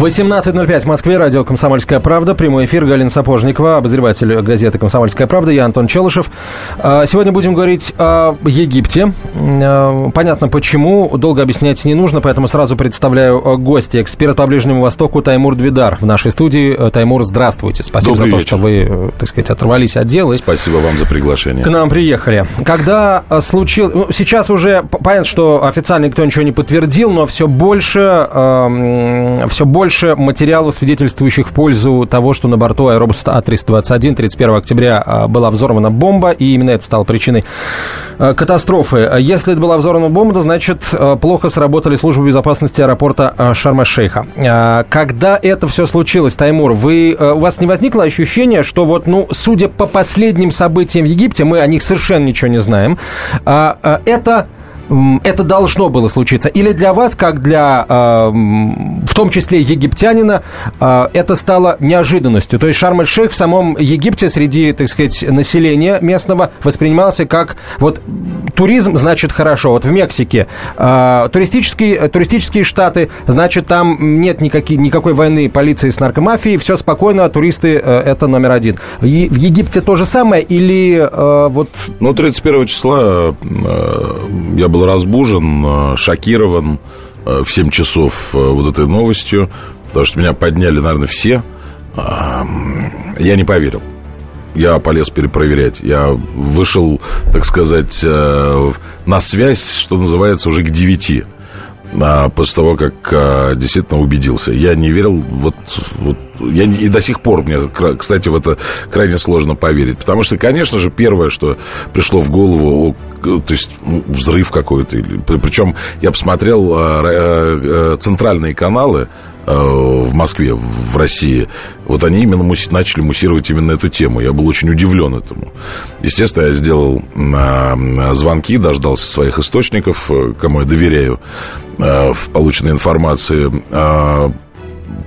18.05 в Москве, радио «Комсомольская правда», прямой эфир, Галина Сапожникова, обозреватель газеты «Комсомольская правда», я Антон Челышев. А, сегодня будем говорить о Египте. А, понятно почему, долго объяснять не нужно, поэтому сразу представляю а, гостя, эксперт по Ближнему Востоку Таймур Двидар в нашей студии. Таймур, здравствуйте. Спасибо Добрый за то, вечер. что вы, э, так сказать, оторвались от дела. Спасибо вам за приглашение. К нам приехали. Когда случилось... Ну, сейчас уже понятно, что официально никто ничего не подтвердил, но все больше, все больше больше материалов, свидетельствующих в пользу того, что на борту аэробуса А321 31 октября а, была взорвана бомба, и именно это стало причиной а, катастрофы. Если это была взорвана бомба, то значит а, плохо сработали службы безопасности аэропорта Шарма-Шейха. Когда это все случилось, Таймур, вы, у вас не возникло ощущение, что вот, ну, судя по последним событиям в Египте, мы о них совершенно ничего не знаем, это это должно было случиться? Или для вас, как для, э, в том числе, египтянина, э, это стало неожиданностью? То есть Шарм-эль-Шейх в самом Египте среди, так сказать, населения местного воспринимался как вот туризм, значит, хорошо. Вот в Мексике э, туристические, туристические штаты, значит, там нет никакой, никакой войны полиции с наркомафией, все спокойно, туристы это номер один. В, Египте то же самое или вот... Ну, 31 числа я был был разбужен, э, шокирован э, в 7 часов э, вот этой новостью, потому что меня подняли, наверное, все. Я не поверил. Я полез перепроверять. Я вышел, так сказать, на связь, что называется, уже к 9 после того, как действительно убедился. Я не верил, вот, вот я и до сих пор мне, кстати, в это крайне сложно поверить. Потому что, конечно же, первое, что пришло в голову, то есть ну, взрыв какой-то. Причем я посмотрел а, э, центральные каналы в Москве, в России, вот они именно муси, начали муссировать именно эту тему. Я был очень удивлен этому. Естественно, я сделал звонки, дождался своих источников, э, кому я доверяю в полученной информации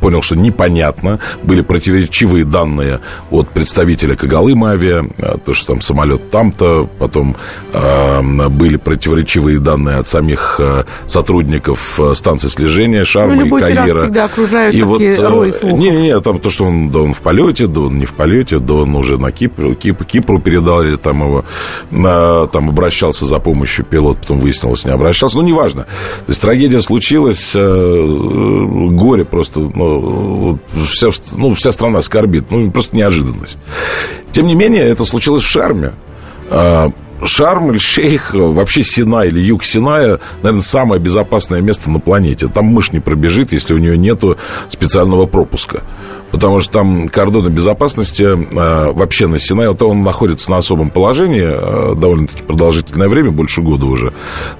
понял, что непонятно. Были противоречивые данные от представителя Кагалым авиа, а, то, что там самолет там-то, потом э, были противоречивые данные от самих э, сотрудников станции слежения Шарма ну, и Каира. всегда окружают и вот, рои слухов. Не-не-не, там то, что он, да он в полете, да он не в полете, да он уже на Кипр, Кипр, Кипру передал, или там его на, там обращался за помощью пилот, потом выяснилось, не обращался. Ну, неважно. То есть трагедия случилась, э, горе просто, ну, вся, ну, вся страна скорбит. Ну, просто неожиданность. Тем не менее, это случилось в Шарме. А, Шарм или Шейх, вообще Синай или юг Синая, наверное, самое безопасное место на планете. Там мышь не пробежит, если у нее нету специального пропуска. Потому что там кордоны безопасности э, вообще на Синае, вот он находится на особом положении э, довольно-таки продолжительное время, больше года уже.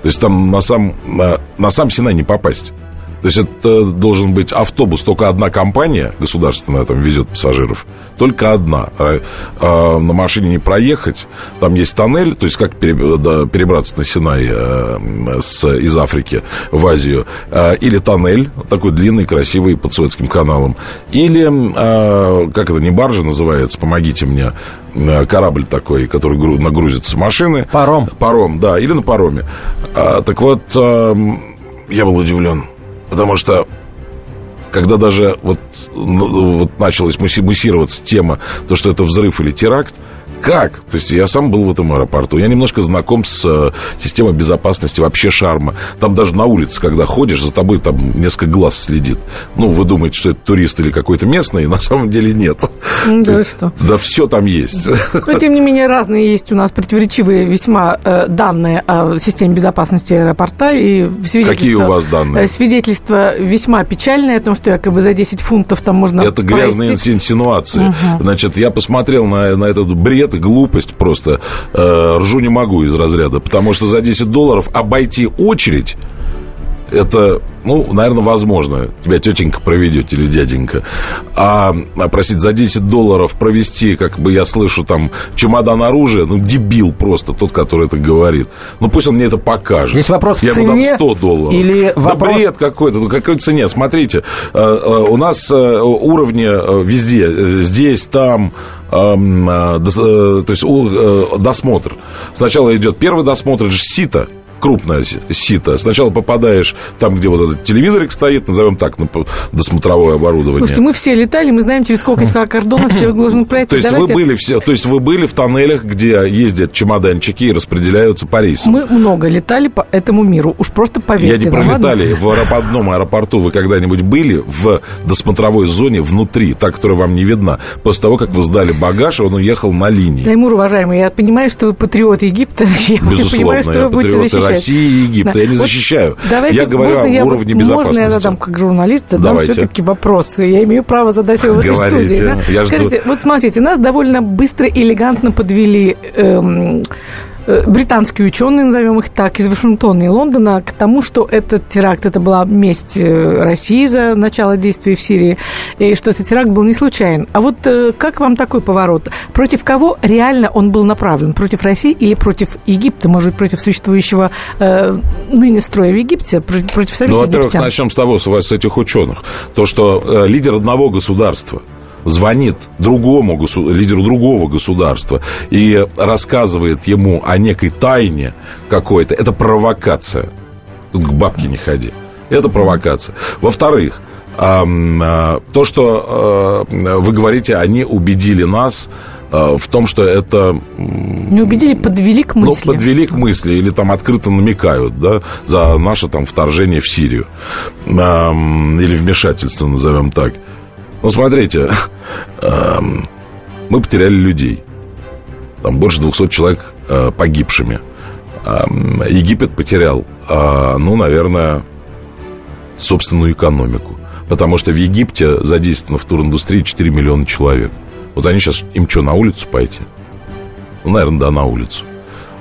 То есть там на сам, э, на сам Синай не попасть. То есть это должен быть автобус, только одна компания государственная там везет пассажиров, только одна. А, а на машине не проехать, там есть тоннель, то есть как перебраться на Синай а, с, из Африки в Азию, а, или тоннель, такой длинный, красивый, под Суэцким каналом, или, а, как это, не баржа называется, помогите мне, корабль такой, который нагрузится машины. Паром. Паром, да, или на пароме. А, так вот, а, я был удивлен. Потому что когда даже вот, ну, вот началась муссироваться тема, то, что это взрыв или теракт, как? То есть я сам был в этом аэропорту. Я немножко знаком с э, системой безопасности вообще Шарма. Там даже на улице, когда ходишь, за тобой там несколько глаз следит. Ну, вы думаете, что это турист или какой-то местный, на самом деле нет. Да что? Да все там есть. Но, тем не менее, разные есть у нас противоречивые весьма э, данные о системе безопасности аэропорта. И Какие у вас данные? Э, свидетельство весьма печальное о том, что якобы за 10 фунтов там можно Это грязные инсинуации. Угу. Значит, я посмотрел на, на этот бред, это глупость просто. Э, ржу не могу из разряда. Потому что за 10 долларов обойти очередь это, ну, наверное, возможно. Тебя тетенька проведет или дяденька. А, а просить за 10 долларов провести, как бы я слышу, там, чемодан оружия, ну, дебил просто тот, который это говорит. Ну, пусть он мне это покажет. Здесь вопрос я в цене ему дам 100 долларов. Или вопрос... Да бред какой-то. Ну, какой цене? Смотрите, э, э, у нас э, уровни везде. Здесь, там, эм, то есть досмотр. Сначала идет первый досмотр, это же сито крупное сито. Сначала попадаешь там, где вот этот телевизорик стоит, назовем так, на досмотровое оборудование. Слушайте, мы все летали, мы знаем, через сколько кордонов человек должен пройти. То есть Давайте... вы были все, то есть вы были в тоннелях, где ездят чемоданчики и распределяются по рейсам. Мы много летали по этому миру, уж просто поверьте. Я не пролетали. В аэропортном аэропорту вы когда-нибудь были в досмотровой зоне внутри, та, которая вам не видна, после того, как вы сдали багаж, и он уехал на линии. Таймур, уважаемый, я понимаю, что вы патриот Египта. Безусловно, я, понимаю, что я вы будете защищать. России и Египта. Да. Я не защищаю. давайте, я говорю о я, уровне безопасности. Можно я задам как журналист, задам все-таки вопросы. Я имею право задать его в этой студии. Да? Я Скажите, жду. вот смотрите, нас довольно быстро и элегантно подвели эм, британские ученые, назовем их так, из Вашингтона и Лондона к тому, что этот теракт, это была месть э, России за начало действий в Сирии, и что этот теракт был не случайен. А вот э, как вам такой поворот? Против кого реально он был направлен? Против России или против Египта? Может быть, против существующего э, ныне строя в Египте? Против самих Ну, во-первых, египтян? начнем с того, с этих ученых. То, что э, лидер одного государства – звонит другому лидеру другого государства и рассказывает ему о некой тайне какой-то, это провокация. Тут к бабке не ходи. Это провокация. Во-вторых, а, то, что а, вы говорите, они убедили нас а, в том, что это... Не убедили, подвели к мысли. Ну, подвели к мысли, или там открыто намекают, да, за наше там вторжение в Сирию. Или вмешательство, назовем так. Ну, смотрите, эм, мы потеряли людей. Там больше 200 человек э, погибшими. Эм, Египет потерял, э, ну, наверное, собственную экономику. Потому что в Египте задействовано в туриндустрии 4 миллиона человек. Вот они сейчас, им что, на улицу пойти? Ну, наверное, да, на улицу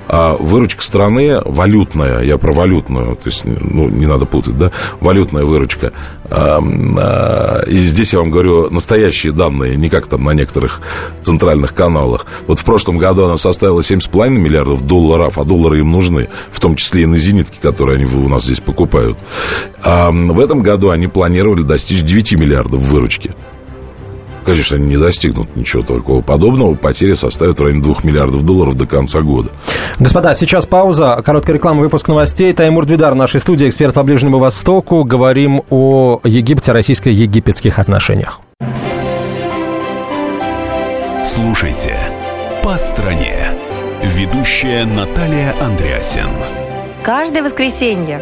а выручка страны валютная, я про валютную, то есть, ну, не надо путать, да, валютная выручка. А, а, и здесь я вам говорю настоящие данные, не как там на некоторых центральных каналах. Вот в прошлом году она составила 7,5 миллиардов долларов, а доллары им нужны, в том числе и на зенитки, которые они у нас здесь покупают. А в этом году они планировали достичь 9 миллиардов выручки. Конечно, они не достигнут ничего такого подобного. Потери составят в районе 2 миллиардов долларов до конца года. Господа, сейчас пауза. Короткая реклама, выпуск новостей. Таймур Двидар в нашей студии, эксперт по Ближнему Востоку. Говорим о Египте, российско-египетских отношениях. Слушайте «По стране». Ведущая Наталья Андреасен. Каждое воскресенье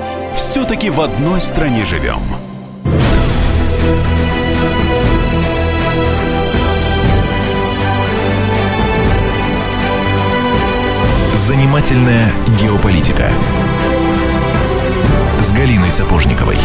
все-таки в одной стране живем. Занимательная геополитика с Галиной Сапожниковой.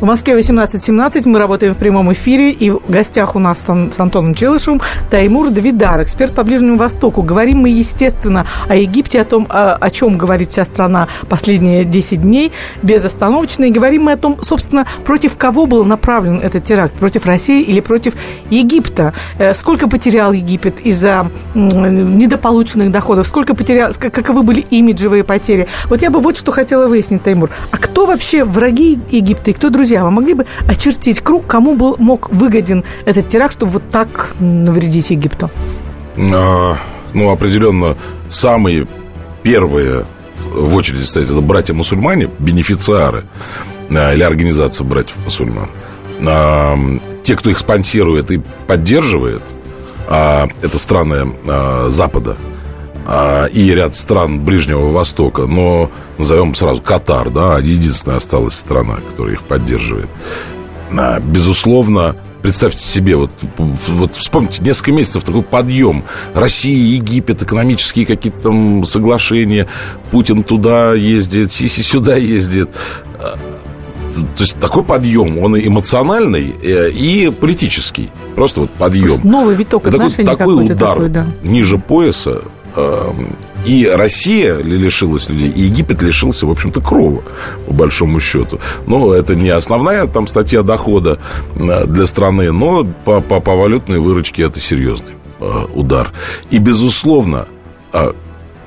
В Москве 18.17. Мы работаем в прямом эфире. И в гостях у нас с, Антоном Челышевым Таймур Давидар, эксперт по Ближнему Востоку. Говорим мы, естественно, о Египте, о том, о, о чем говорит вся страна последние 10 дней, безостановочно. И говорим мы о том, собственно, против кого был направлен этот теракт. Против России или против Египта. Э, сколько потерял Египет из-за недополученных доходов? Сколько потерял, каковы были имиджевые потери? Вот я бы вот что хотела выяснить, Таймур. А кто вообще враги Египта и кто друзья? Друзья, вы могли бы очертить круг, кому был, мог выгоден этот теракт, чтобы вот так навредить Египту? А, ну, определенно, самые первые в очереди стоят это братья-мусульмане, бенефициары а, или организация братьев-мусульман. А, те, кто их спонсирует и поддерживает, а, это страны а, Запада, и ряд стран Ближнего Востока, но назовем сразу Катар, да, единственная осталась страна, которая их поддерживает. А, безусловно, Представьте себе, вот, вот вспомните, несколько месяцев такой подъем. Россия, Египет, экономические какие-то там соглашения. Путин туда ездит, Сиси сюда ездит. А, то есть такой подъем, он эмоциональный э, и политический. Просто вот подъем. Новый виток отношений такой, такой удар такой, да. ниже пояса. Эм, и Россия лишилась людей, и Египет лишился, в общем-то, крова, по большому счету. Но это не основная там статья дохода э, для страны, но по, по, по валютной выручке это серьезный э, удар. И, безусловно, ну,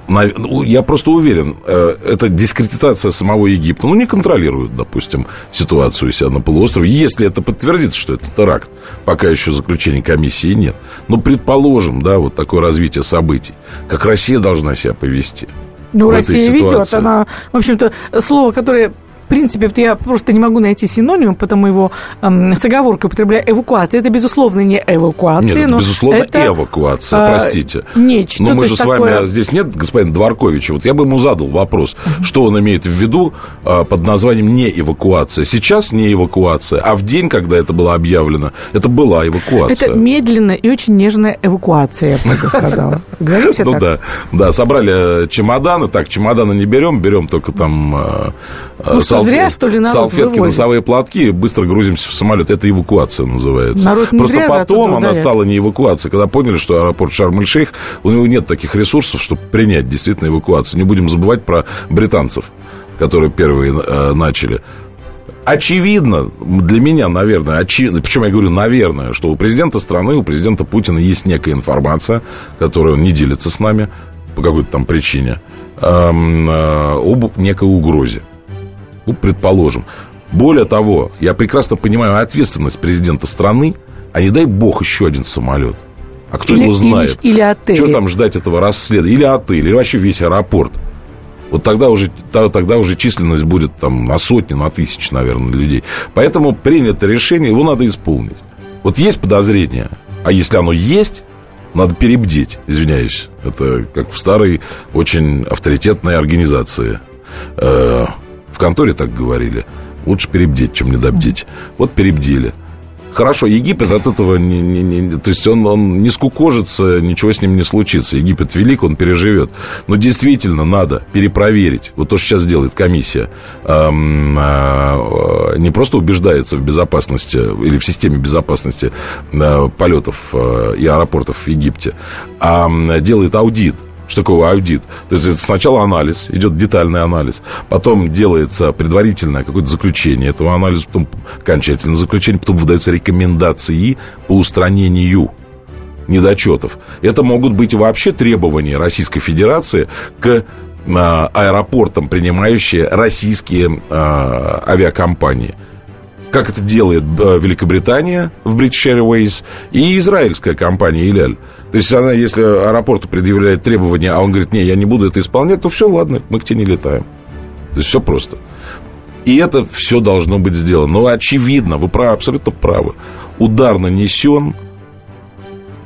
я просто уверен, э, это дискредитация самого Египта. Ну, не контролирует, допустим, ситуацию у себя на полуострове. Если это подтвердится, что это теракт, пока еще заключения комиссии нет. Но предположим, да, вот такое развитие событий, как Россия должна себя повести. Ну, Россия ведет, она, в общем-то, слово, которое принципе, вот я просто не могу найти синоним, потому его эм, с оговоркой употребляю эвакуация. Это, безусловно, не эвакуация. Нет, это, безусловно, это, эвакуация, а, простите. Нечто. Но мы же с такое... вами... Здесь нет господина Дворковича. Вот я бы ему задал вопрос, uh-huh. что он имеет в виду а, под названием не эвакуация. Сейчас не эвакуация, а в день, когда это было объявлено, это была эвакуация. Это медленная и очень нежная эвакуация, я бы сказала. Говоримся Ну да, да, собрали чемоданы. Так, чемоданы не берем, берем только там а, ну, салф... зря, что ли, народ салфетки, вывозит? носовые платки, быстро грузимся в самолет. Это эвакуация называется. Народ не Просто зря потом она стала не эвакуацией. Когда поняли, что аэропорт Шарм-эль-Шейх, у него нет таких ресурсов, чтобы принять действительно эвакуацию. Не будем забывать про британцев, которые первые э, начали. Очевидно, для меня, наверное, очевидно, причем я говорю, наверное, что у президента страны, у президента Путина есть некая информация, которую он не делится с нами по какой-то там причине, эм, э, об некой угрозе. Ну, предположим. Более того, я прекрасно понимаю ответственность президента страны, а не дай бог еще один самолет. А кто или, его знает? Или, или отель. Что там ждать этого расследования? Или отель, или вообще весь аэропорт. Вот тогда уже, тогда уже численность будет там на сотни, на тысячи, наверное, людей. Поэтому принято решение, его надо исполнить. Вот есть подозрение, а если оно есть, надо перебдеть, извиняюсь. Это как в старой, очень авторитетной организации. Э, в конторе так говорили. Лучше перебдеть, чем недобдеть. Вот перебдели. Хорошо, Египет от этого не, не, не, то есть он, он не скукожится, ничего с ним не случится. Египет велик, он переживет. Но действительно надо перепроверить. Вот то, что сейчас делает комиссия, эм, э, не просто убеждается в безопасности или в системе безопасности э, полетов э, и аэропортов в Египте, а делает аудит что такое аудит? То есть сначала анализ, идет детальный анализ, потом делается предварительное какое-то заключение этого анализа, потом окончательное заключение, потом выдаются рекомендации по устранению недочетов. Это могут быть вообще требования Российской Федерации к а, аэропортам, принимающие российские а, авиакомпании как это делает э, Великобритания в British Airways и израильская компания Иляль. То есть она, если аэропорту предъявляет требования, а он говорит, не, я не буду это исполнять, то все, ладно, мы к тебе не летаем. То есть все просто. И это все должно быть сделано. Но очевидно, вы правы, абсолютно правы. Удар нанесен,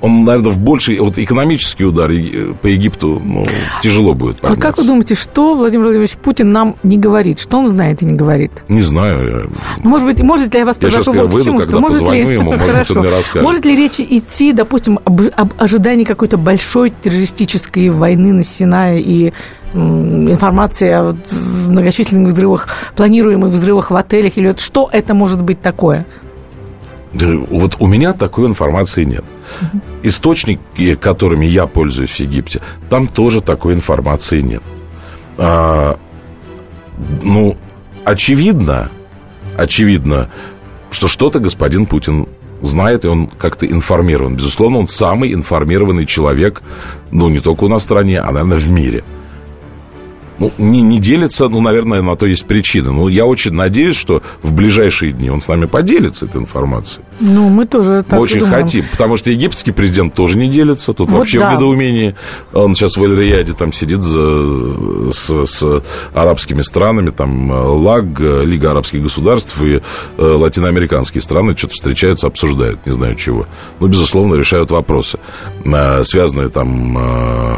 он, наверное, в больший вот экономический удар э, по Египту ну, тяжело будет подняться. А как вы думаете, что Владимир Владимирович Путин нам не говорит? Что он знает и не говорит? Не знаю. Ну, может быть, может ли я вас я сейчас, вот выйду, чему, когда может ли... ему, может, он мне расскажет. Может ли речь идти, допустим, об, об ожидании какой-то большой террористической войны на Синае и информация о многочисленных взрывах, планируемых взрывах в отелях, или вот что это может быть такое? Вот у меня такой информации нет. Источники, которыми я пользуюсь в Египте, там тоже такой информации нет. А, ну, очевидно, очевидно, что что-то господин Путин знает, и он как-то информирован. Безусловно, он самый информированный человек, ну, не только у нас в стране, а, наверное, в мире – ну, не, не делится, ну, наверное, на то есть причина. Ну, я очень надеюсь, что в ближайшие дни он с нами поделится этой информацией. Ну, мы тоже так Мы очень думаем. хотим, потому что египетский президент тоже не делится. Тут вот вообще да. в недоумении. Он сейчас в Эль-Рияде там сидит за, с, с арабскими странами, там ЛАГ, Лига арабских государств и э, латиноамериканские страны что-то встречаются, обсуждают, не знаю чего. Ну, безусловно, решают вопросы, э, связанные там... Э,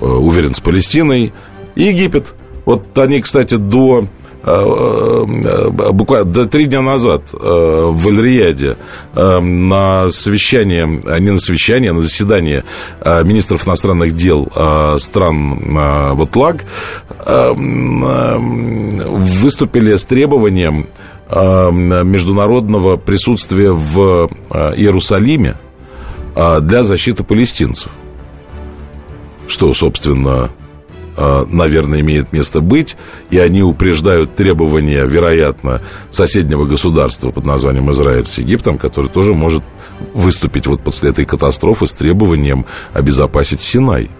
э, уверен, с Палестиной, Египет. Вот они, кстати, до Э, э, буквально до три дня назад э, в Эль-Рияде на совещание, не на совещание, а на заседание министров иностранных дел стран вот ЛАГ выступили с требованием международного присутствия в Иерусалиме для защиты палестинцев. Что, собственно, наверное, имеет место быть, и они упреждают требования, вероятно, соседнего государства под названием Израиль с Египтом, который тоже может выступить вот после этой катастрофы с требованием обезопасить Синай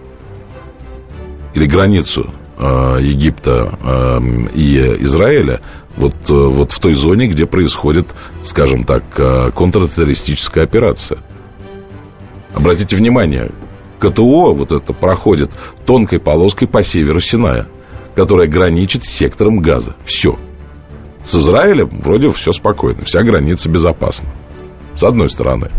или границу э, Египта э, и Израиля вот, э, вот в той зоне, где происходит, скажем так, э, контртеррористическая операция. Обратите внимание, КТО вот это проходит тонкой полоской по северу Синая, которая граничит с сектором газа. Все. С Израилем вроде все спокойно, вся граница безопасна. С одной стороны.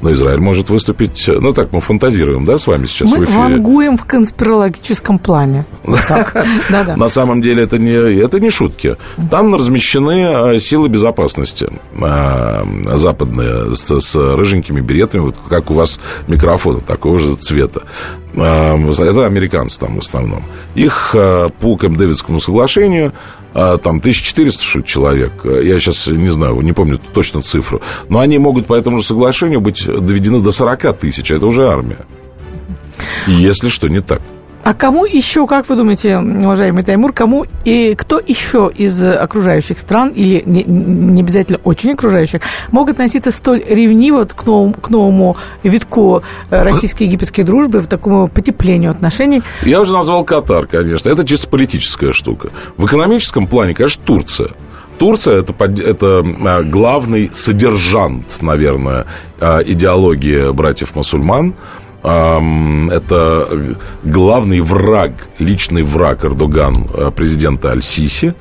Но Израиль может выступить... Ну, так мы фантазируем, да, с вами сейчас мы в эфире? Мы вангуем в конспирологическом плане. На самом деле это не, это не шутки. Там размещены а, силы безопасности а, западные с, с рыженькими беретами, вот как у вас микрофон такого же цвета. А, это американцы там в основном. Их по Кэмп-Дэвидскому соглашению там 1400 что человек, я сейчас не знаю, не помню точно цифру, но они могут по этому же соглашению быть доведены до 40 тысяч, это уже армия. Если что не так. А кому еще, как вы думаете, уважаемый Таймур, кому и кто еще из окружающих стран, или не, не обязательно очень окружающих, могут относиться столь ревниво к новому, к новому витку э, российско-египетской дружбы, в такому потеплению отношений? Я уже назвал Катар, конечно. Это чисто политическая штука. В экономическом плане, конечно, Турция. Турция это, это а, главный содержант, наверное, а, идеологии братьев-мусульман это главный враг, личный враг Эрдоган, э, президента Аль-Сиси,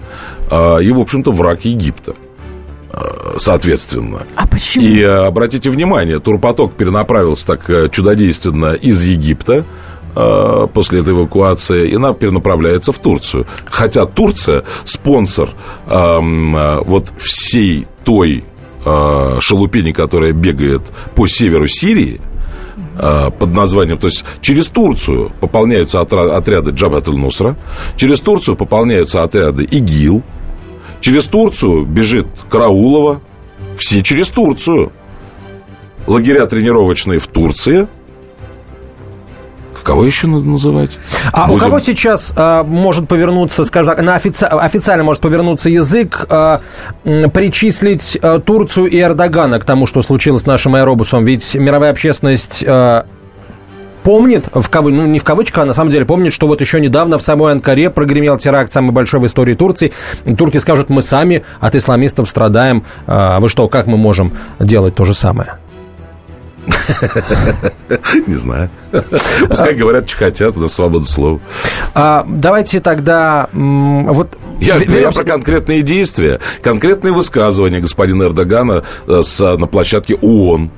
а, и, в общем-то, враг Египта э, соответственно. А почему? И э, обратите внимание, турпоток перенаправился так чудодейственно из Египта после этой эвакуации и она перенаправляется в Турцию. Хотя Турция спонсор вот всей той шелупени, которая бегает по северу Сирии – под названием, то есть через Турцию пополняются отряды Джабат нусра через Турцию пополняются отряды ИГИЛ, через Турцию бежит Караулова, все через Турцию. Лагеря тренировочные в Турции – Кого еще надо называть? А Будем... у кого сейчас а, может повернуться, скажем так, на офици... официально может повернуться язык, а, причислить а, Турцию и Эрдогана к тому, что случилось с нашим аэробусом? Ведь мировая общественность а, помнит, в кавы, ну не в кавычках, а на самом деле помнит, что вот еще недавно в самой Анкаре прогремел теракт самый большой в истории Турции. Турки скажут, мы сами от исламистов страдаем. А вы что, как мы можем делать то же самое? Не знаю. Пускай говорят, что хотят, у нас свобода слова. А, давайте тогда вот я, я про конкретные действия, конкретные высказывания господина Эрдогана э, с, на площадке ООН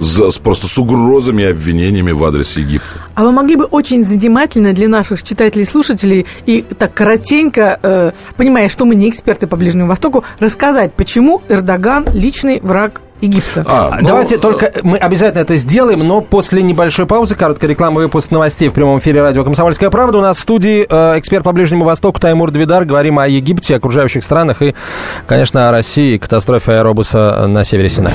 с, просто с угрозами и обвинениями в адрес Египта. А вы могли бы очень занимательно для наших читателей и слушателей и так коротенько, э, понимая, что мы не эксперты по Ближнему Востоку, рассказать, почему Эрдоган личный враг Египта. А, ну, Давайте ну, только мы обязательно это сделаем, но после небольшой паузы, короткой рекламы, выпуск новостей в прямом эфире радио «Комсомольская правда». У нас в студии э, эксперт по Ближнему Востоку Таймур Двидар. Говорим о Египте, окружающих странах и, конечно, о России, катастрофе аэробуса на севере Синая.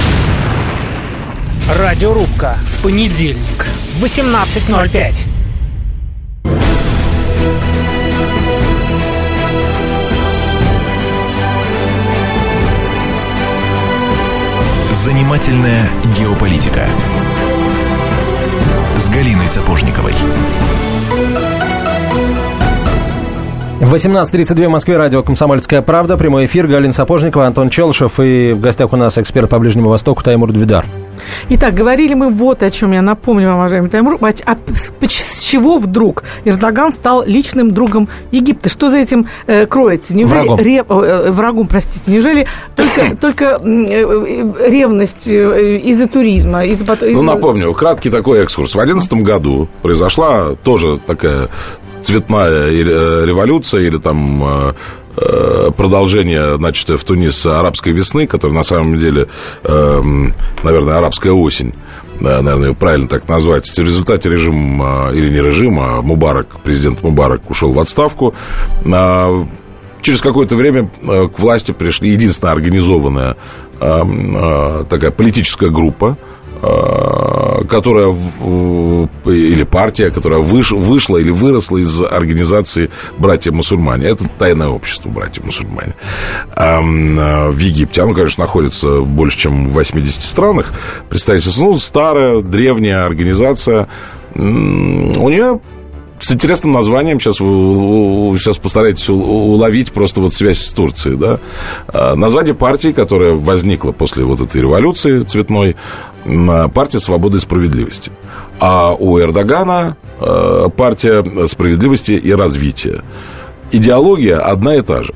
Радиорубка. В понедельник. 18.05. Занимательная геополитика с Галиной Сапожниковой. 18.32 в Москве, радио «Комсомольская правда», прямой эфир, Галина Сапожникова, Антон Челышев и в гостях у нас эксперт по Ближнему Востоку Таймур Двидар. Итак, говорили мы вот о чем, я напомню вам, уважаемый Таймур, а, а с, чего вдруг Эрдоган стал личным другом Египта? Что за этим э, кроется? Неужели Врагом. Ре, э, врагом, простите, неужели только, только м, э, ревность э, из-за туризма? Из-за, пото- Ну, из-за- напомню, краткий такой экскурс. В 2011 году произошла тоже такая цветная э, революция или там э, э, продолжение, значит, в Тунисе арабской весны, которая на самом деле, эм, наверное, арабская осень. Наверное, ее правильно так назвать. В результате режим, э, или не режим, а Мубарак, президент Мубарак ушел в отставку. А, Через какое-то время э, к власти пришли единственная организованная э, э, такая политическая группа, э, которая э, или партия, которая выш- вышла или выросла из организации братья-мусульмане. Это тайное общество братья-мусульмане. Эм, э, В Египте. Оно, конечно, находится больше, чем в 80 странах. Представительство, ну, старая, древняя организация. У нее с интересным названием. Сейчас вы сейчас постарайтесь у- уловить просто вот связь с Турцией, да. А, Название партии, которая возникла после вот этой революции цветной, партия свободы и справедливости. А у Эрдогана э, партия справедливости и развития. Идеология одна и та же.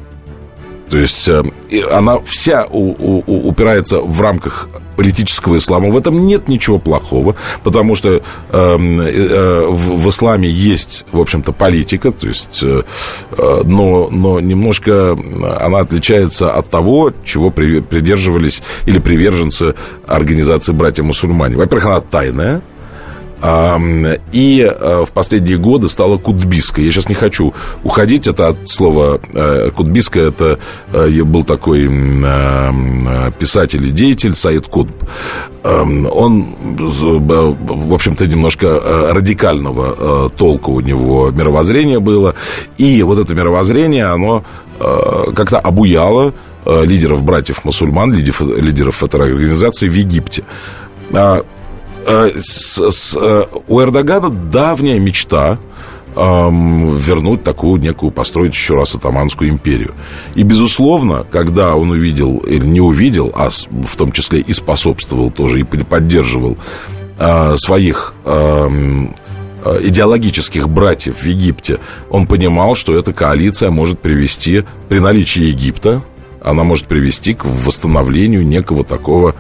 То есть э, она вся у- у- упирается в рамках политического ислама. В этом нет ничего плохого, потому что эм, э, э, в, в исламе есть, в общем-то, политика, то есть, э, э, но, но немножко она отличается от того, чего при- придерживались или приверженцы организации братья-мусульмане. Во-первых, она тайная, И э, в последние годы стала кутбиской. Я сейчас не хочу уходить. Это от слова э, кутбиска. Это э, был такой писатель и деятель Саид Кутб. Он, в общем-то, немножко радикального толка у него мировоззрение было. И вот это мировоззрение, оно как-то обуяло лидеров братьев-мусульман, лидеров, лидеров этой организации в Египте. Э, с- с, э, у Эрдогана давняя мечта вернуть такую некую, построить еще раз атаманскую империю. И, безусловно, когда он увидел, или не увидел, а в том числе и способствовал тоже, и под- поддерживал э, своих э, идеологических братьев в Египте, он понимал, что эта коалиция может привести, при наличии Египта, она может привести к восстановлению некого такого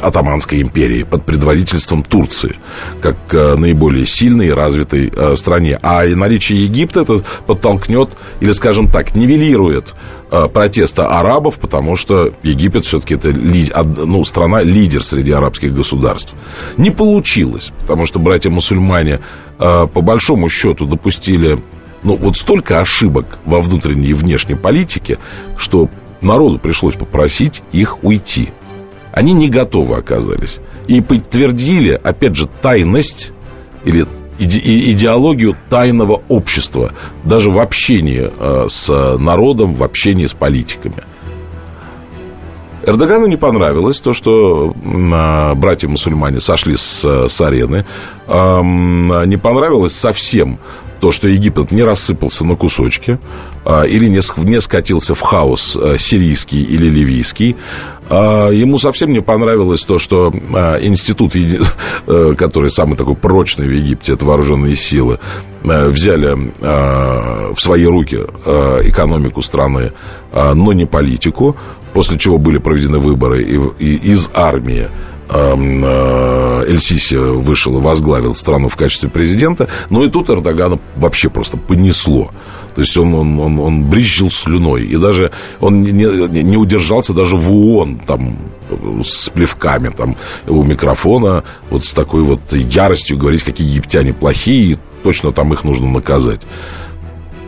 атаманской империи под предводительством Турции, как э, наиболее сильной и развитой э, стране. А наличие Египта это подтолкнет, или, скажем так, нивелирует э, протеста арабов, потому что Египет все-таки это ну, страна лидер среди арабских государств. Не получилось, потому что братья-мусульмане по большому счету допустили ну, вот столько ошибок во внутренней и внешней политике, что народу пришлось попросить их уйти. Они не готовы оказались. И подтвердили, опять же, тайность или идеологию тайного общества даже в общении э, с народом, в общении с политиками. Эрдогану не понравилось то, что а, братья-мусульмане сошли с, э, с арены. Не понравилось совсем то, что Египет не рассыпался на кусочки или не, скатился в хаос э, сирийский или ливийский. А, Ему совсем не понравилось то, что а, институт, э, который самый такой прочный в Египте, это вооруженные силы, взяли в свои руки экономику страны, но не политику, после чего были проведены выборы и, из армии Эль-Сиси вышел и возглавил страну в качестве президента, но и тут Эрдогана вообще просто понесло. То есть он, он, он, он брызжил слюной. И даже он не, не- не удержался даже в ООН там, с плевками там, у микрофона, вот с такой вот яростью говорить, какие египтяне плохие, и точно там их нужно наказать.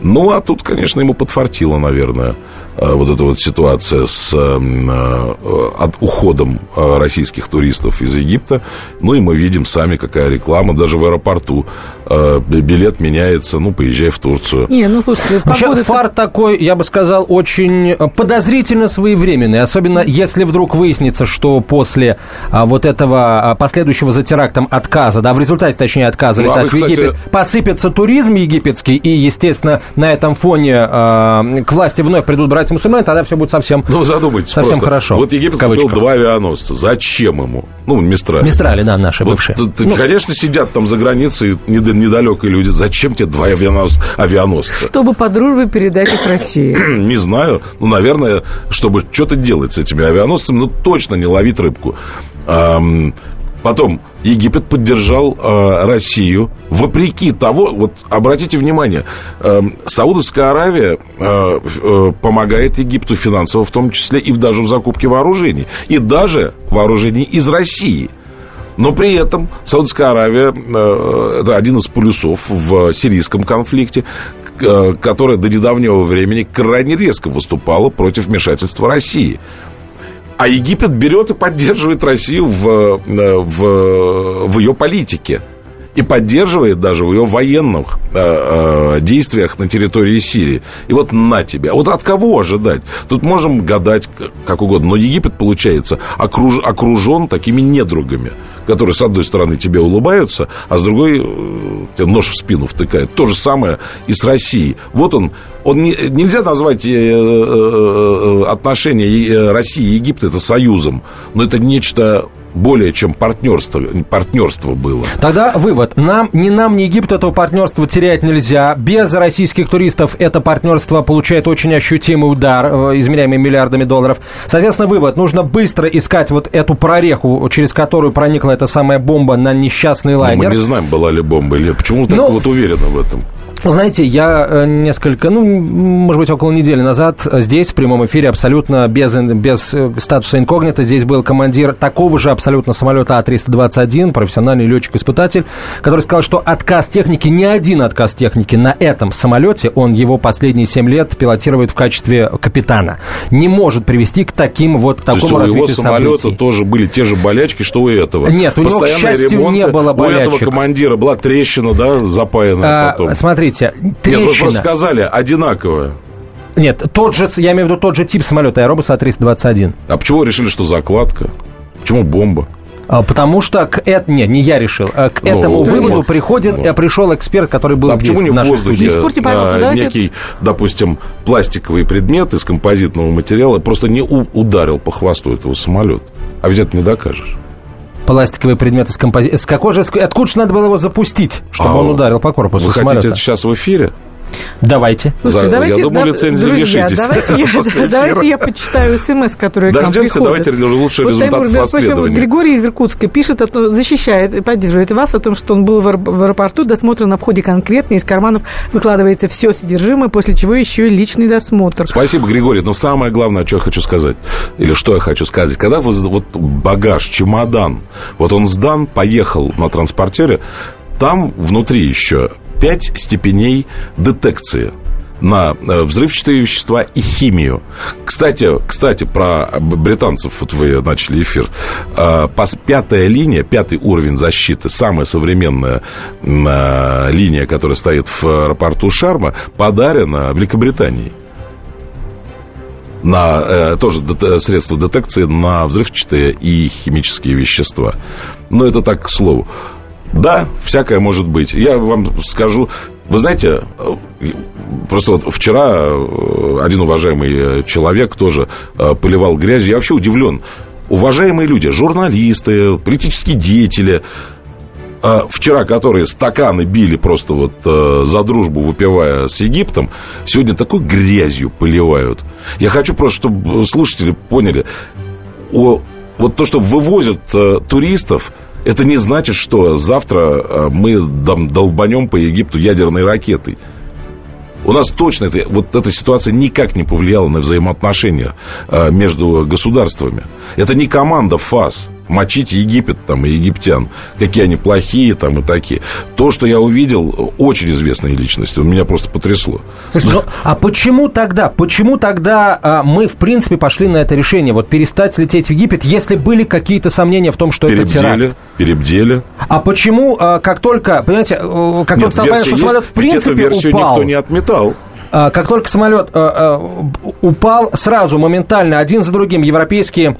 Ну, а тут, конечно, ему подфартило, наверное. Э, вот эта вот ситуация с э, от уходом э, российских туристов из Египта. Ну и мы видим сами, какая реклама, даже в аэропорту э, билет меняется, ну, поезжай в Турцию. Не, ну слушайте, Вообще, фар такой, я бы сказал, очень э, подозрительно своевременный. Особенно если вдруг выяснится, что после а, вот этого а, последующего за терактом отказа, да, в результате, точнее, отказа Ну, а летать вы, в Египет, кстати- посыпется туризм египетский, и, естественно, на этом фоне а, к власти вновь придут братья-мусульмане, тогда все будет совсем... Ну, задумайтесь Совсем просто. хорошо, Вот Египет купил два авианосца. Зачем ему? Ну, Мистрали. Мистрали, да, наши Вот бывшие. т- т- Ну, конечно, сидят там за границей недалекие люди. Зачем тебе два авианос- авианосца? чтобы по дружбе передать их России. Не знаю. Ну, наверное, чтобы что-то делать с этими авианосцами, ну, точно не ловить рыбку. Потом, Египет поддержал э, Россию вопреки того, вот обратите внимание, э, Саудовская Аравия э, э, помогает Египту финансово, в том числе и в- даже в закупке вооружений. И даже вооружений из России. Но при этом Саудовская Аравия э, это один из полюсов в сирийском конфликте, э, которая до недавнего времени крайне резко выступала против вмешательства России. А Египет берет и поддерживает Россию в, э, в, в ее политике. И поддерживает даже в ее военных э, э, действиях на территории Сирии. И вот на тебя. Вот от кого ожидать? Тут можем гадать как угодно. Но Египет, получается, окруж, окружен такими недругами, которые, с одной стороны, тебе улыбаются, а с другой э, тебе нож в спину втыкают. То же самое и с Россией. Вот он. он не- нельзя назвать э, э, отношения России и Египта это союзом, но это нечто более чем партнерство, партнерство было. Тогда вывод. Нам, ни нам, ни Египту этого партнерства терять нельзя. Без российских туристов это партнерство получает очень ощутимый удар, э, измеряемый миллиардами долларов. Соответственно, вывод. Нужно быстро искать вот эту прореху, через которую проникла эта самая бомба на несчастный Но лайнер. мы не знаем, была ли бомба или. Почему вы так Ну, вот уверены в этом? Знаете, я э, несколько, ну, может быть, около недели назад здесь, в прямом эфире, абсолютно без, без э, статуса инкогнито, здесь был командир такого же абсолютно самолета А-321, профессиональный летчик-испытатель, который сказал, что отказ техники, ни один отказ техники на этом самолете, он его последние 7 лет пилотирует в качестве капитана, не может привести к таким вот, к То есть такому у его самолета событий. тоже были те же болячки, что у этого. Нет, у него, к счастью, ремонты. не было У этого болячек. командира была трещина, да, запаянная А, потом. смотрите, Нет, вы трещина. просто сказали одинаковое. Нет, тот же, я имею в виду тот же тип самолета Аэробуса А-321. А почему вы решили, что закладка? Почему бомба? А, Потому что к это нет, не я решил. а К Ну, этому друзья, выводу приходит, ну. а пришел эксперт, который был а здесь, почему не в нашей воздухе? студии. Не спорьте, пожалуйста, а, давайте- Некий, допустим, пластиковый предмет из композитного материала просто не ударил по хвосту этого самолета. А ведь это не докажешь. Пластиковый предмет из композиции. С какой же, с- откуда же надо было его запустить, чтобы А он ударил по корпусу Вы хотите это сейчас в эфире? Давайте. Слушайте, За- давайте, я думаю, да- лицензии друзья, лишитесь давайте, я, давайте я почитаю смс, которые к нам приходят. давайте лучше Вот, результатов Таймур, расследования. Григорий из Иркутска пишет, о том- защищает и поддерживает вас о том, что он был в, аэро- в аэропорту, досмотр на входе конкретно, из карманов выкладывается все содержимое, после чего еще и личный досмотр. Спасибо, Григорий. Но самое главное, что я хочу сказать, или что я хочу сказать, когда вы, вот багаж, чемодан, вот он сдан, поехал на транспортере, там внутри еще пять степеней детекции на э, взрывчатые вещества и химию. Кстати, кстати, про британцев, вот вы начали эфир. Э, Пятая линия, пятый уровень защиты, самая современная э, линия, которая стоит в аэропорту Шарма, подарена Великобритании на тоже средства детекции на взрывчатые и химические вещества. Но это так к слову. Да, всякое может быть. Я вам скажу, вы знаете, э, просто вот вчера э, один уважаемый э, человек тоже поливал грязью. Я вообще удивлен. Уважаемые люди, журналисты, политические деятели, вчера, которые стаканы били просто вот за дружбу, выпивая с Египтом, сегодня такой грязью поливают. Я хочу просто, чтобы слушатели поняли, о, вот то, что вывозят туристов, это не значит, что завтра э, мы долбанем по Египту ядерной ракетой. У нас точно это, вот эта ситуация никак не повлияла на взаимоотношения э, между государствами. Это не команда ФАС мочить Египет там и египтян, какие они плохие там и такие. То, что я увидел, очень известные личности, меня просто потрясло. Слушайте, ну, а почему тогда, почему тогда а, мы, в принципе, пошли на это решение, вот перестать лететь в Египет, если были какие-то сомнения в том, что это теракт? Перебдели. А почему, а, как только, понимаете, э, как Нет, только стало понятно, что самолет в принципе эту версию упал, никто не отметал. а, как только самолет а, а, упал, сразу, моментально, один за другим европейские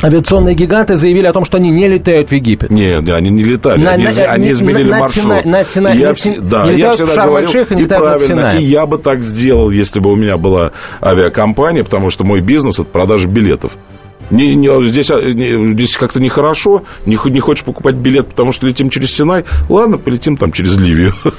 Авиационные гиганты заявили о том, что они не летают в Египет. Нет, они не летали, На- они, на- они на- изменили на маршрут. Сина- на Сина- я, в- да, не я всегда говорил, и над правильно, и я бы так сделал, если бы у меня была авиакомпания, потому что мой бизнес – это продажа билетов. Не, не, здесь, а, не- здесь как-то нехорошо, не, не хочешь покупать билет, потому что летим через Синай. Ладно, полетим там через Ливию. Будет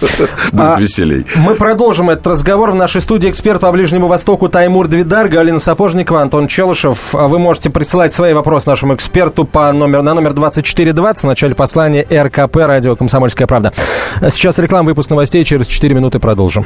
А, веселей. Мы продолжим этот разговор. В нашей студии эксперт по Ближнему Востоку Таймур Двидар, Галина Сапожникова, Антон Челышев. А Вы можете присылать свои вопросы нашему эксперту по номер, на номер 2420 в начале послания РКП, радио «Комсомольская правда». А Сейчас реклама, выпуск новостей. Через 4 минуты продолжим.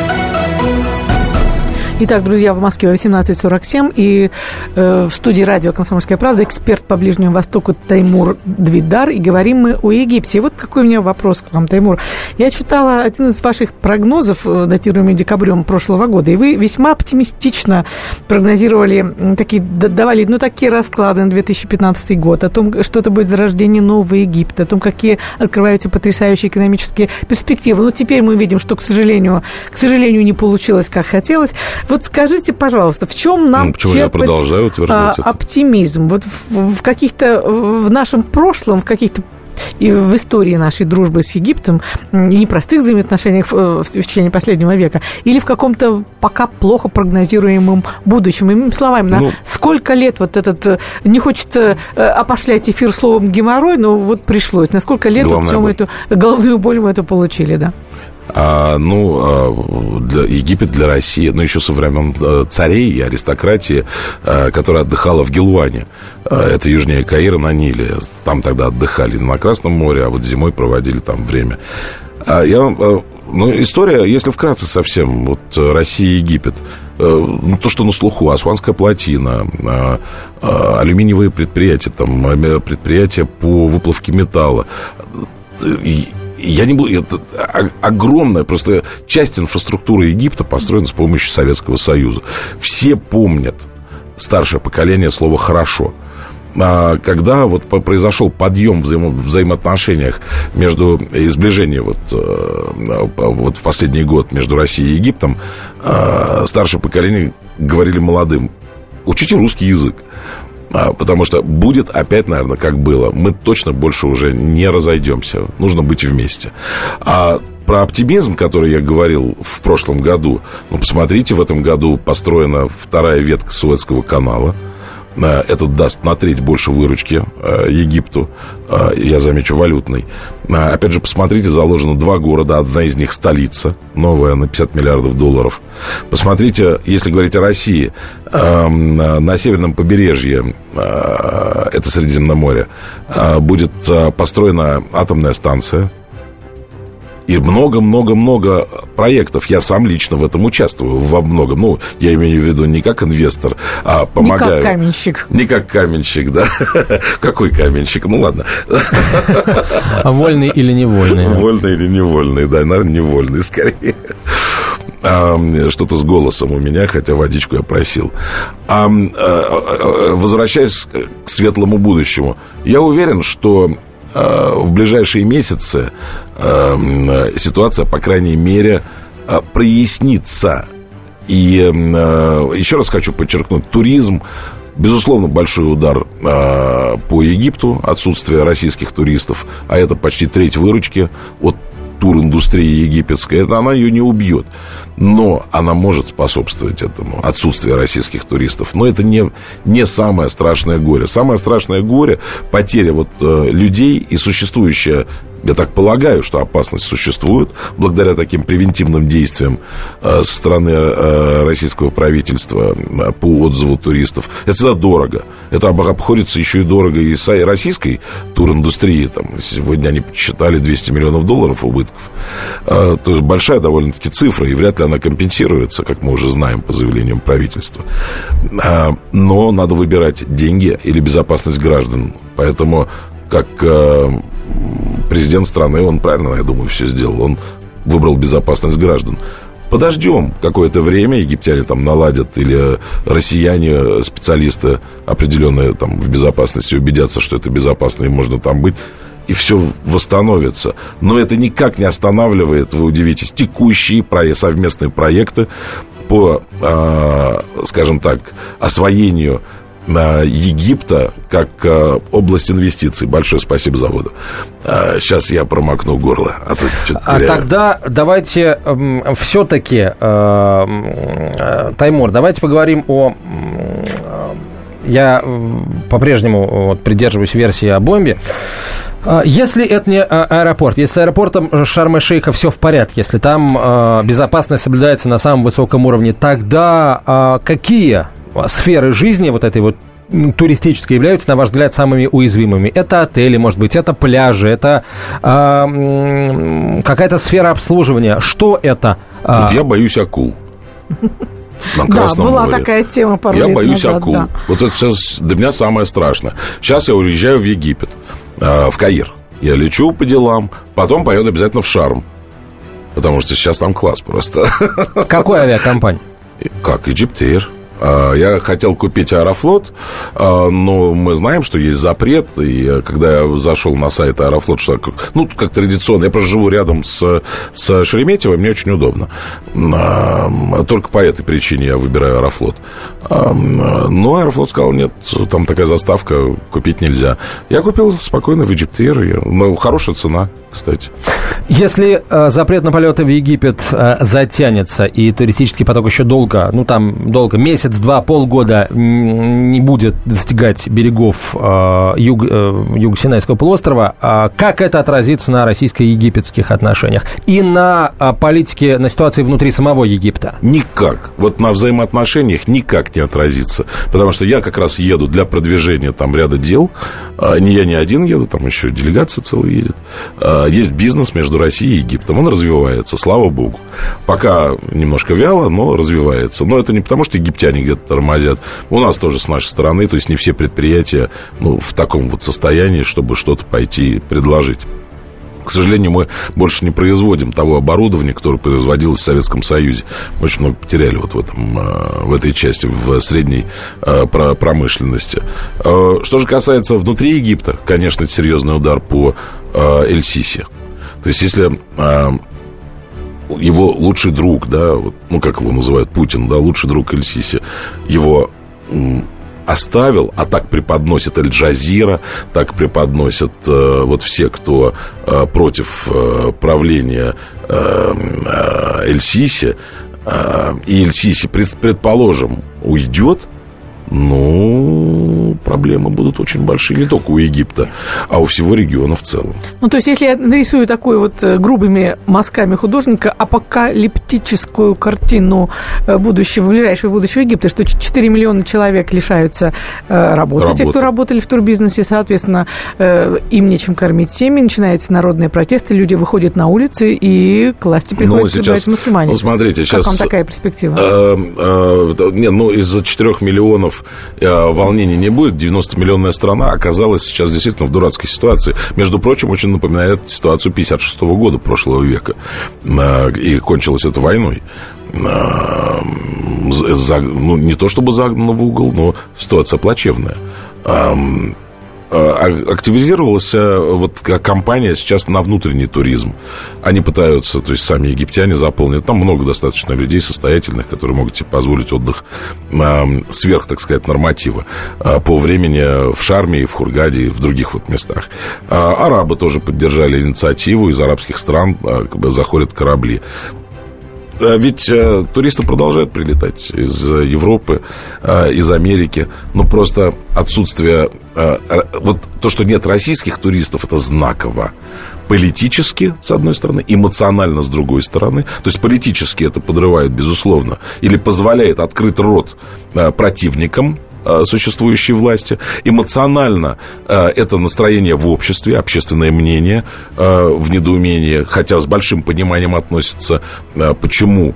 Итак, друзья, в Москве 18.47, и э, в студии радио «Комсомольская правда» эксперт по Ближнему Востоку Таймур Двидар, и говорим мы о Египте. И вот какой у меня вопрос к вам, Таймур. Я читала один из ваших прогнозов, э, датируемый декабрем прошлого года, и вы весьма оптимистично прогнозировали, такие, давали, ну, такие расклады на 2015 год, о том, что это будет зарождение нового Египта, о том, какие открываются потрясающие экономические перспективы. Но теперь мы видим, что, к сожалению, к сожалению, не получилось, как хотелось. Вот скажите, пожалуйста, в чем нам Ну, почему я черпать, продолжаю утверждать а, оптимизм? Вот в, в каких-то, в нашем прошлом, в каких-то и в истории нашей дружбы с Египтом, и непростых взаимоотношениях в, в течение последнего века, или в каком-то пока плохо прогнозируемом будущем. Иными словами, на Ну- сколько лет вот этот, э, не хочется э, опошлять эфир словом геморрой, но вот пришлось. На сколько лет вот боль. эту головную боль мы это получили, да? А, ну, а, для, Египет для России, ну, еще со времен э, царей и аристократии, э, которая отдыхала в Гелуане. Э, Это южнее Каира на Ниле. Там тогда отдыхали на Красном море, а вот зимой проводили там время. А я вам, ну, история, если вкратце совсем, вот э, Россия и Египет. Э, ну, то, что на слуху, Асуанская плотина, алюминиевые предприятия, там, предприятия по выплавке металла. Э, я не буду... Это огромная просто часть инфраструктуры Египта построена с помощью Советского Союза. Все помнят старшее поколение слово «хорошо». А, Когда вот произошел подъем взаимо- в взаимоотношениях между и сближение вот, э, вот в последний год между Россией и Египтом, э, старшее поколение говорили молодым, учите русский язык. А, Потому что будет опять, наверное, как было. Мы точно больше уже не разойдемся. Нужно быть вместе. А про оптимизм, который я говорил в прошлом году, ну, посмотрите, в этом году построена вторая ветка Суэцкого канала. Э, Это даст на треть больше выручки э, Египту, э, я замечу, валютной. Опять же, посмотрите, заложено два города, одна из них столица, новая на 50 миллиардов долларов. Посмотрите, если говорить о России, эм, на северном побережье, это э, будет построена атомная станция, и много-много-много проектов. Я сам лично в этом участвую во многом. Ну, я имею в виду не как инвестор, а помогаю. Не как каменщик. Не как каменщик, да. Какой каменщик? Ну, ладно. Вольный или невольный? Вольный или невольный, да, наверное, невольный скорее. а, что-то с голосом у меня, хотя водичку я просил. А, а, возвращаясь к светлому будущему, я уверен, что в ближайшие месяцы ситуация, по крайней мере, прояснится. И еще раз хочу подчеркнуть, туризм Безусловно, большой удар э, по Египту, отсутствие российских туристов, а это почти треть выручки от туриндустрии египетской, это она ее не убьет. Но она может способствовать этому, отсутствие российских туристов. Но это не, не самое страшное горе. Самое страшное горе – потеря вот, э, людей и существующая я так полагаю, что опасность существует благодаря таким превентивным действиям э, со стороны э, российского правительства э, по отзыву туристов. Это всегда дорого. Это обходится еще и дорого и с российской туриндустрии. Там, сегодня они посчитали 200 миллионов долларов убытков. То есть большая довольно-таки цифра, и вряд ли она компенсируется, как мы уже знаем по заявлениям правительства. Но надо выбирать деньги или безопасность граждан. Поэтому как президент страны, он правильно, я думаю, все сделал. Он выбрал безопасность граждан. Подождем какое-то время, египтяне там наладят, или россияне, специалисты определенные там в безопасности убедятся, что это безопасно и можно там быть, и все восстановится. Но это никак не останавливает, вы удивитесь, текущие совместные проекты по, э, скажем так, освоению Египта как э, область инвестиций. Большое спасибо заводу. Сейчас я промокну горло. А, то а тогда давайте э, все-таки, э, э, Таймур, давайте поговорим о... Я по-прежнему вот, придерживаюсь версии о бомбе. Если это не аэропорт, если с аэропортом Шарм-Шейха все в порядке, если там безопасность соблюдается на самом высоком уровне, тогда какие сферы жизни вот этой вот туристической являются, на ваш взгляд, самыми уязвимыми? Это отели, может быть, это пляжи, это э, какая-то сфера обслуживания. Что это? А, Тут я боюсь акул. На да, была море. такая тема пару Я лет боюсь назад, акул. Да. Вот это сейчас для меня самое страшное. Сейчас я уезжаю в Египет, э, в Каир. Я лечу по делам, потом поеду обязательно в Шарм. Потому что сейчас там класс просто. Какой авиакомпания? Как, Egyptair. А, я хотел купить Аэрофлот, а, но мы знаем, что есть запрет. И когда я зашел на сайт Аэрофлот, что ну, как традиционно, я просто живу рядом с, с Шереметьево, мне очень удобно. А, только по этой причине я выбираю Аэрофлот. Но Аэрофлот сказал, нет, там такая заставка, купить нельзя. Я купил спокойно в Egyptair, ну, хорошая цена, кстати. Если э, запрет на полеты в Египет э, затянется, и туристический поток еще долго, ну там долго, месяц, два, полгода не будет достигать берегов э, юг, э, Юго-Синайского полуострова, э, как это отразится на российско-египетских отношениях и на э, политике, на ситуации внутри самого Египта? Никак. Вот на взаимоотношениях никак не отразится. Потому что я как раз еду для продвижения там ряда дел. Э, не я не один еду, там еще делегация целая едет. Есть бизнес между Россией и Египтом. Он развивается, слава богу. Пока немножко вяло, но развивается. Но это не потому, что египтяне где-то тормозят. У нас тоже с нашей стороны, то есть не все предприятия ну, в таком вот состоянии, чтобы что-то пойти предложить. К сожалению, мы больше не производим того оборудования, которое производилось в Советском Союзе. Мы очень много потеряли вот в, этом, э, в этой части, в средней э, промышленности. Э, что же касается внутри Египта, конечно, это серьезный удар по Эль-Сиси. То есть, если его лучший друг, да, ну, как его называют, Путин, да, лучший друг Эль-Сиси, его оставил, а так преподносит Аль-Джазира, так преподносят э, вот все, кто э, против э, правления э, э, Эль-Сиси, э, и Эль-Сиси, пред, предположим, уйдет, ну, проблемы будут очень большие не только у Египта, а у всего региона в целом. Ну, то есть, если я нарисую такой вот э, грубыми мазками художника апокалиптическую картину э, будущего, ближайшего будущего Египта, что 4 миллиона человек лишаются э, работы, Работа. те, кто работали в турбизнесе, соответственно, им нечем кормить семьи, начинаются народные протесты, люди выходят на улицы, и к власти приходят ну, сейчас, мусульмане. Ну, смотрите, сейчас... Как вам такая перспектива? Э, э, не, ну, из-за 4 миллионов э, волнений не будет. 90-миллионная страна оказалась сейчас действительно в дурацкой ситуации. Между прочим, очень напоминает ситуацию 56 -го года прошлого века. Э, и кончилась это войной. э, за, ну, не то чтобы загнана в угол, но ситуация плачевная. Эм, активизировалась э, вот компания сейчас на внутренний туризм. Они пытаются, то есть сами египтяне заполнить. Там много достаточно людей состоятельных, которые могут себе позволить отдых сверх, так сказать, норматива э, по времени в Шарме, в Хургаде и в других вот местах. Арабы тоже поддержали инициативу. Из арабских стран заходят корабли. Ведь э, туристы продолжают прилетать из Европы, э, из Америки. Но просто отсутствие... Э, вот то, что нет российских туристов, это знаково. Политически, с одной стороны, эмоционально, с другой стороны. То есть политически это подрывает, безусловно, или позволяет открыть рот противникам существующей власти. Эмоционально э, это настроение в обществе, общественное мнение э, в недоумении, хотя с большим пониманием относится, почему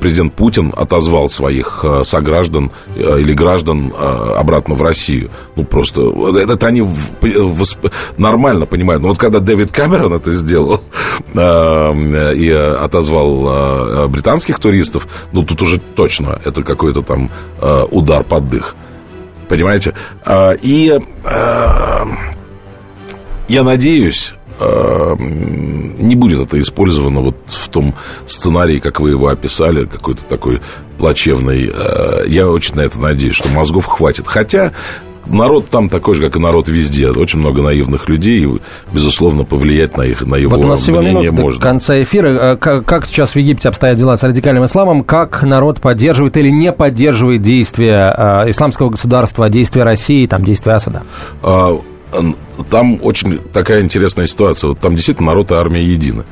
президент Путин отозвал своих сограждан или граждан обратно в Россию. Ну, просто это они нормально понимают. Но вот когда Дэвид Камерон это сделал и отозвал британских туристов, ну, тут уже точно это какой-то там удар под дых. Понимаете? А, и а, я надеюсь, а, не будет это использовано вот в том сценарии, как вы его описали, какой-то такой плачевный. Я очень на это надеюсь, что мозгов хватит. Хотя народ там такой же, как и народ везде. Очень много наивных людей, и, безусловно, повлиять на, их, на его вот у нас мнение можно. до конца эфира. Э, как, как сейчас в Египте обстоят дела с радикальным исламом? Как народ поддерживает или не поддерживает действия э, исламского государства, действия России, там, действия Асада? А, там очень такая интересная ситуация. Вот там действительно народ и армия едины.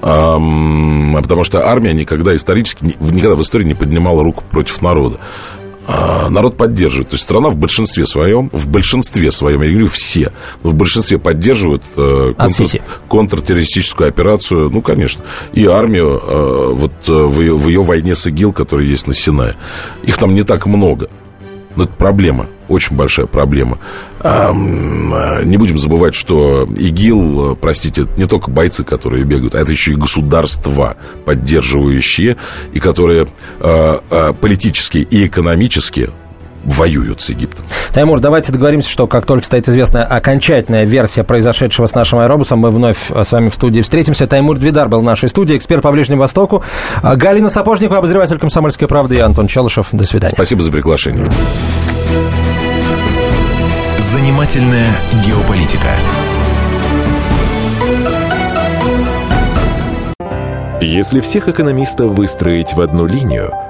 Потому что армия никогда исторически, никогда в истории не поднимала руку против народа. А, народ поддерживает. То есть страна в большинстве своем, в большинстве своем, я говорю все, в большинстве поддерживают э, контр, контртеррористическую операцию, ну, конечно, и армию э, вот э, в ее, в ее войне с ИГИЛ, которая есть на Синае. Их там не так много. Но это проблема, очень большая проблема. А, не будем забывать, что ИГИЛ, простите, это не только бойцы, которые бегают, а это еще и государства, поддерживающие, и которые а, а, политически и экономически воюют с Египтом. Таймур, давайте договоримся, что как только стоит известная окончательная версия произошедшего с нашим аэробусом, мы вновь с вами в студии встретимся. Таймур Двидар был в нашей студии, эксперт по Ближнему Востоку. Галина Сапожникова, обозреватель «Комсомольской правды» и Антон Челышев. До свидания. Спасибо за приглашение. Занимательная геополитика. Если всех экономистов выстроить в одну линию –